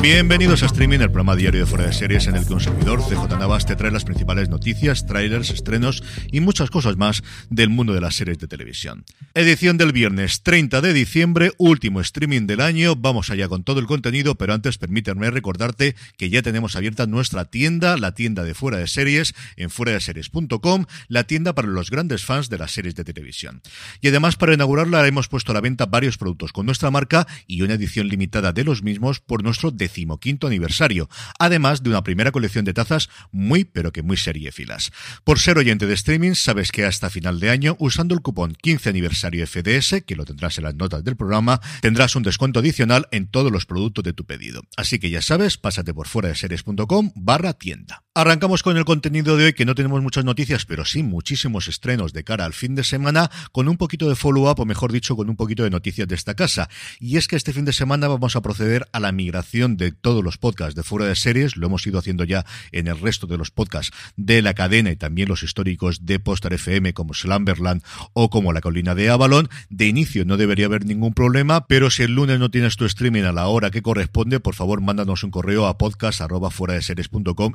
Bienvenidos a Streaming, el programa diario de fuera de series en el que un servidor, CJ Navas, te trae las principales noticias, trailers, estrenos y muchas cosas más del mundo de las series de televisión. Edición del viernes 30 de diciembre, último streaming del año. Vamos allá con todo el contenido, pero antes permítanme recordarte que ya tenemos abierta nuestra tienda, la tienda de fuera de series, en fuera de series.com, la tienda para los grandes fans de las series de televisión. Y además, para inaugurarla, hemos puesto a la venta varios productos con nuestra marca y una edición limitada de los mismos por nuestro decimoquinto aniversario, además de una primera colección de tazas muy pero que muy seriefilas. Por ser oyente de streaming, sabes que hasta final de año, usando el cupón 15 aniversario FDS, que lo tendrás en las notas del programa, tendrás un descuento adicional en todos los productos de tu pedido. Así que ya sabes, pásate por fuera de series.com barra tienda. Arrancamos con el contenido de hoy, que no tenemos muchas noticias, pero sí muchísimos estrenos de cara al fin de semana, con un poquito de follow-up, o mejor dicho, con un poquito de noticias de esta casa. Y es que este fin de semana vamos a proceder a la migración de todos los podcasts de fuera de series, lo hemos ido haciendo ya en el resto de los podcasts de la cadena y también los históricos de Postar FM como Slumberland o como La Colina de Avalon. De inicio no debería haber ningún problema, pero si el lunes no tienes tu streaming a la hora que corresponde, por favor mándanos un correo a podcast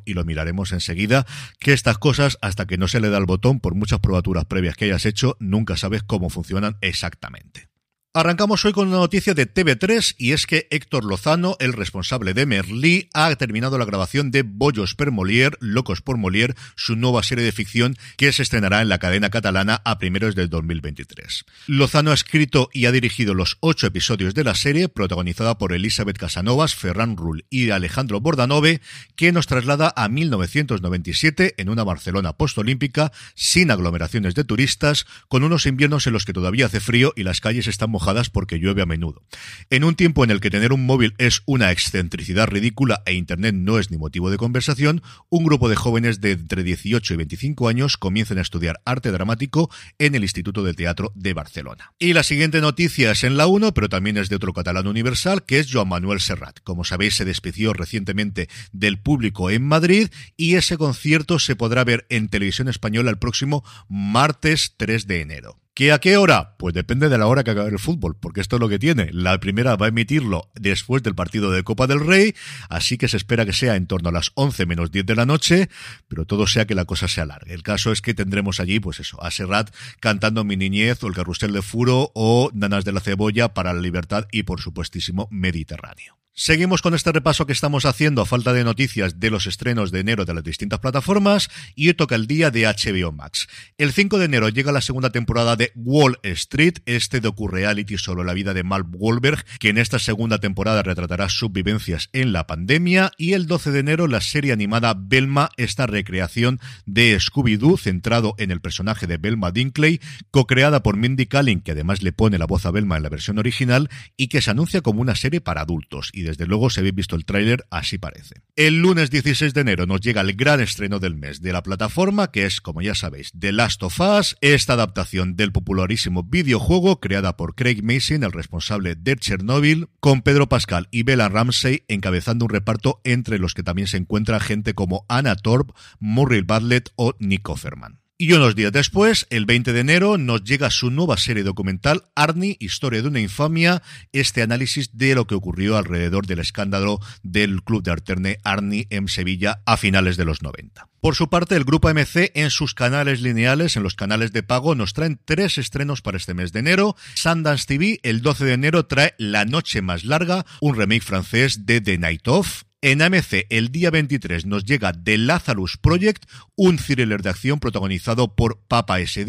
y lo miraremos enseguida, que estas cosas, hasta que no se le da el botón, por muchas probaturas previas que hayas hecho, nunca sabes cómo funcionan exactamente. Arrancamos hoy con una noticia de TV3 y es que Héctor Lozano, el responsable de Merlí, ha terminado la grabación de Bollos per Molière, Locos por Molière, su nueva serie de ficción que se estrenará en la cadena catalana a primeros del 2023. Lozano ha escrito y ha dirigido los ocho episodios de la serie, protagonizada por Elizabeth Casanovas, Ferran Rull y Alejandro Bordanove, que nos traslada a 1997 en una Barcelona postolímpica, sin aglomeraciones de turistas, con unos inviernos en los que todavía hace frío y las calles están mojadas porque llueve a menudo. En un tiempo en el que tener un móvil es una excentricidad ridícula e Internet no es ni motivo de conversación, un grupo de jóvenes de entre 18 y 25 años comienzan a estudiar arte dramático en el Instituto de Teatro de Barcelona. Y la siguiente noticia es en la 1, pero también es de otro catalán universal, que es Joan Manuel Serrat. Como sabéis, se despidió recientemente del público en Madrid y ese concierto se podrá ver en televisión española el próximo martes 3 de enero. ¿Qué a qué hora? Pues depende de la hora que acabe el fútbol, porque esto es lo que tiene. La primera va a emitirlo después del partido de Copa del Rey, así que se espera que sea en torno a las 11 menos 10 de la noche, pero todo sea que la cosa sea larga. El caso es que tendremos allí, pues eso, a Serrat cantando Mi Niñez o El Carrusel de Furo o Nanas de la Cebolla para la Libertad y, por supuestísimo, Mediterráneo. Seguimos con este repaso que estamos haciendo a falta de noticias de los estrenos de enero de las distintas plataformas y toca el día de HBO Max. El 5 de enero llega la segunda temporada de Wall Street, este docu-reality sobre la vida de Mark Wahlberg, que en esta segunda temporada retratará sus vivencias en la pandemia y el 12 de enero la serie animada Belma, esta recreación de Scooby-Doo centrado en el personaje de Belma Dinkley, co-creada por Mindy Kaling, que además le pone la voz a Belma en la versión original y que se anuncia como una serie para adultos desde luego si habéis visto el tráiler así parece. El lunes 16 de enero nos llega el gran estreno del mes de la plataforma que es, como ya sabéis, The Last of Us, esta adaptación del popularísimo videojuego creada por Craig Mason, el responsable de Chernobyl, con Pedro Pascal y Bella Ramsey encabezando un reparto entre los que también se encuentra gente como Anna Torp, Murray Bartlett o Nick Offerman. Y unos días después, el 20 de enero, nos llega su nueva serie documental, Arnie, Historia de una infamia, este análisis de lo que ocurrió alrededor del escándalo del club de Arterne Arnie en Sevilla a finales de los 90. Por su parte, el grupo MC en sus canales lineales, en los canales de pago, nos traen tres estrenos para este mes de enero. Sundance TV, el 12 de enero, trae La Noche Más Larga, un remake francés de The Night Of. En AMC, el día 23 nos llega The Lazarus Project, un thriller de acción protagonizado por Papa S.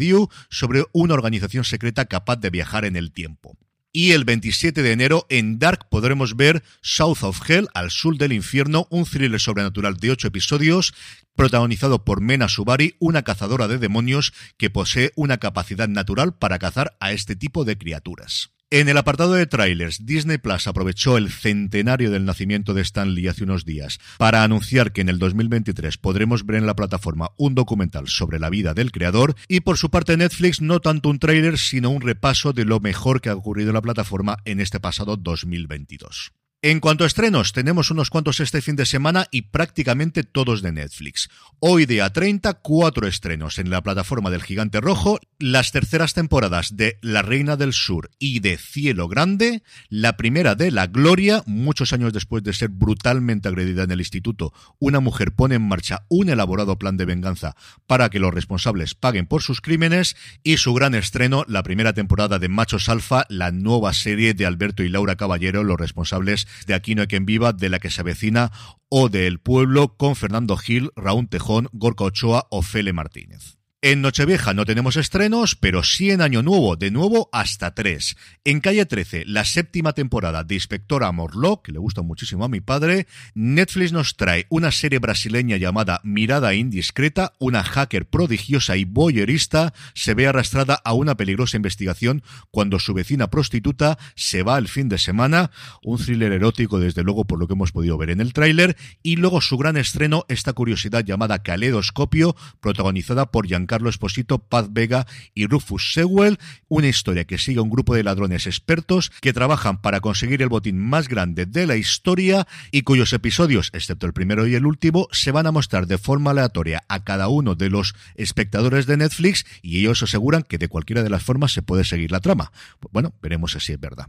sobre una organización secreta capaz de viajar en el tiempo. Y el 27 de enero en Dark podremos ver South of Hell, al sur del infierno, un thriller sobrenatural de ocho episodios protagonizado por Mena Subari, una cazadora de demonios que posee una capacidad natural para cazar a este tipo de criaturas. En el apartado de trailers, Disney Plus aprovechó el centenario del nacimiento de Stan Lee hace unos días para anunciar que en el 2023 podremos ver en la plataforma un documental sobre la vida del creador y por su parte Netflix no tanto un trailer sino un repaso de lo mejor que ha ocurrido en la plataforma en este pasado 2022. En cuanto a estrenos, tenemos unos cuantos este fin de semana y prácticamente todos de Netflix. Hoy día 30, cuatro estrenos en la plataforma del Gigante Rojo, las terceras temporadas de La Reina del Sur y de Cielo Grande, la primera de La Gloria, muchos años después de ser brutalmente agredida en el instituto, una mujer pone en marcha un elaborado plan de venganza para que los responsables paguen por sus crímenes y su gran estreno, la primera temporada de Machos Alfa, la nueva serie de Alberto y Laura Caballero, los responsables de Aquí no hay quien viva, de la que se avecina, o de El Pueblo, con Fernando Gil, Raúl Tejón, Gorka Ochoa o Fele Martínez. En Nochevieja no tenemos estrenos, pero sí en Año Nuevo, de nuevo hasta tres. En Calle 13, la séptima temporada de Inspectora Morlock, que le gusta muchísimo a mi padre, Netflix nos trae una serie brasileña llamada Mirada Indiscreta, una hacker prodigiosa y boyerista se ve arrastrada a una peligrosa investigación cuando su vecina prostituta se va el fin de semana, un thriller erótico desde luego por lo que hemos podido ver en el tráiler, y luego su gran estreno, esta curiosidad llamada Caleidoscopio, protagonizada por Giancarlo Carlos Esposito, Paz Vega y Rufus Sewell, una historia que sigue a un grupo de ladrones expertos que trabajan para conseguir el botín más grande de la historia y cuyos episodios, excepto el primero y el último, se van a mostrar de forma aleatoria a cada uno de los espectadores de Netflix y ellos aseguran que de cualquiera de las formas se puede seguir la trama. Bueno, veremos si es verdad.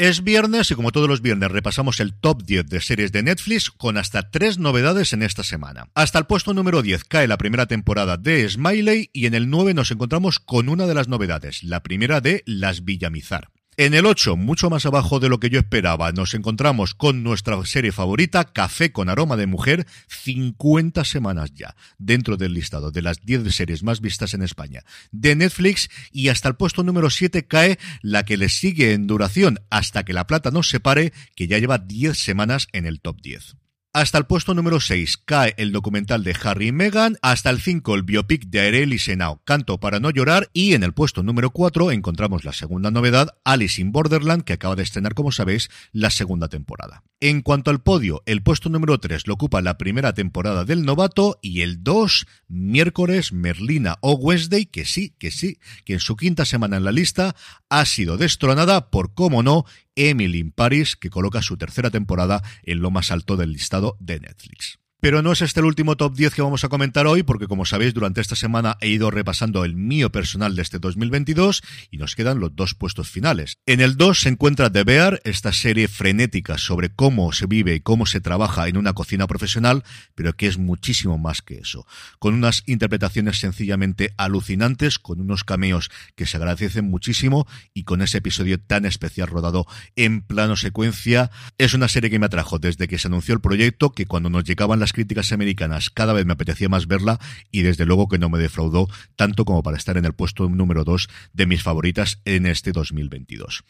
Es viernes y como todos los viernes repasamos el top 10 de series de Netflix con hasta tres novedades en esta semana. Hasta el puesto número 10 cae la primera temporada de Smiley y en el 9 nos encontramos con una de las novedades, la primera de Las Villamizar. En el 8, mucho más abajo de lo que yo esperaba, nos encontramos con nuestra serie favorita, Café con aroma de mujer, 50 semanas ya, dentro del listado de las 10 series más vistas en España de Netflix, y hasta el puesto número 7 cae la que le sigue en duración hasta que la plata nos separe, que ya lleva 10 semanas en el top 10. Hasta el puesto número 6 cae el documental de Harry y Meghan, hasta el 5 el biopic de Arely Senao, Canto para no llorar, y en el puesto número 4 encontramos la segunda novedad, Alice in Borderland, que acaba de estrenar, como sabéis, la segunda temporada. En cuanto al podio, el puesto número 3 lo ocupa la primera temporada del novato y el 2, miércoles, Merlina o Wednesday, que sí, que sí, que en su quinta semana en la lista ha sido destronada por, cómo no, Emily in Paris, que coloca su tercera temporada en lo más alto del listado de Netflix. Pero no es este el último top 10 que vamos a comentar hoy, porque como sabéis, durante esta semana he ido repasando el mío personal de este 2022 y nos quedan los dos puestos finales. En el 2 se encuentra The Bear, esta serie frenética sobre cómo se vive y cómo se trabaja en una cocina profesional, pero que es muchísimo más que eso. Con unas interpretaciones sencillamente alucinantes, con unos cameos que se agradecen muchísimo y con ese episodio tan especial rodado en plano secuencia. Es una serie que me atrajo desde que se anunció el proyecto, que cuando nos llegaban las críticas americanas cada vez me apetecía más verla y desde luego que no me defraudó tanto como para estar en el puesto número 2 de mis favoritas en este 2022.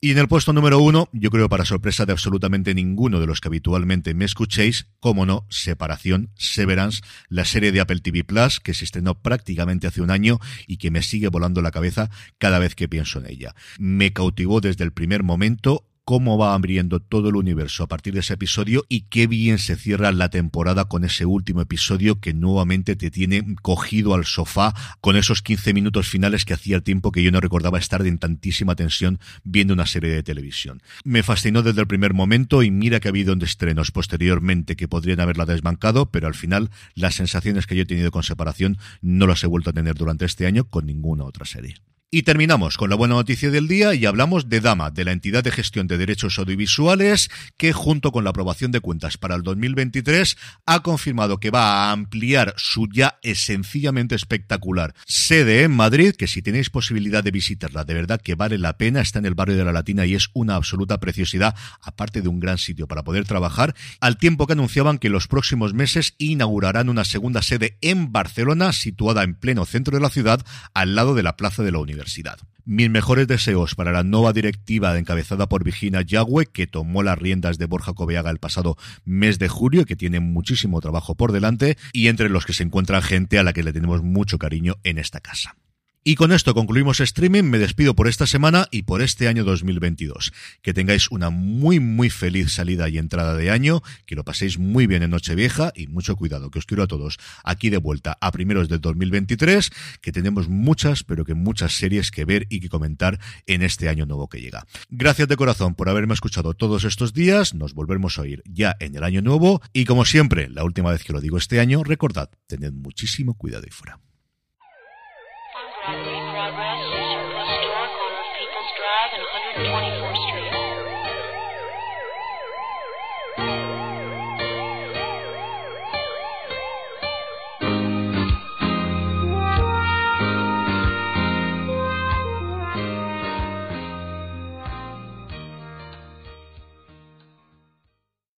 Y en el puesto número uno, yo creo para sorpresa de absolutamente ninguno de los que habitualmente me escuchéis, como no, Separación, Severance, la serie de Apple TV Plus que se estrenó prácticamente hace un año y que me sigue volando la cabeza cada vez que pienso en ella. Me cautivó desde el primer momento, cómo va abriendo todo el universo a partir de ese episodio y qué bien se cierra la temporada con ese último episodio que nuevamente te tiene cogido al sofá con esos 15 minutos finales que hacía tiempo que yo no recordaba estar en tantísima tensión viendo una serie de televisión. Me fascinó desde el primer momento y mira que ha habido estrenos posteriormente que podrían haberla desbancado, pero al final las sensaciones que yo he tenido con separación no las he vuelto a tener durante este año con ninguna otra serie. Y terminamos con la buena noticia del día y hablamos de Dama, de la entidad de gestión de derechos audiovisuales, que junto con la aprobación de cuentas para el 2023 ha confirmado que va a ampliar su ya sencillamente espectacular sede en Madrid, que si tenéis posibilidad de visitarla, de verdad que vale la pena, está en el barrio de la Latina y es una absoluta preciosidad, aparte de un gran sitio para poder trabajar, al tiempo que anunciaban que los próximos meses inaugurarán una segunda sede en Barcelona, situada en pleno centro de la ciudad, al lado de la Plaza de la Mis mejores deseos para la nueva directiva encabezada por Virginia Yagüe, que tomó las riendas de Borja Coveaga el pasado mes de julio, que tiene muchísimo trabajo por delante, y entre los que se encuentra gente a la que le tenemos mucho cariño en esta casa. Y con esto concluimos streaming, me despido por esta semana y por este año 2022. Que tengáis una muy muy feliz salida y entrada de año, que lo paséis muy bien en Nochevieja y mucho cuidado, que os quiero a todos aquí de vuelta a primeros de 2023, que tenemos muchas, pero que muchas series que ver y que comentar en este año nuevo que llega. Gracias de corazón por haberme escuchado todos estos días, nos volvemos a oír ya en el año nuevo y como siempre, la última vez que lo digo este año, recordad, tened muchísimo cuidado y fuera. Progress is a restaurant on Peoples Drive and 124th Street.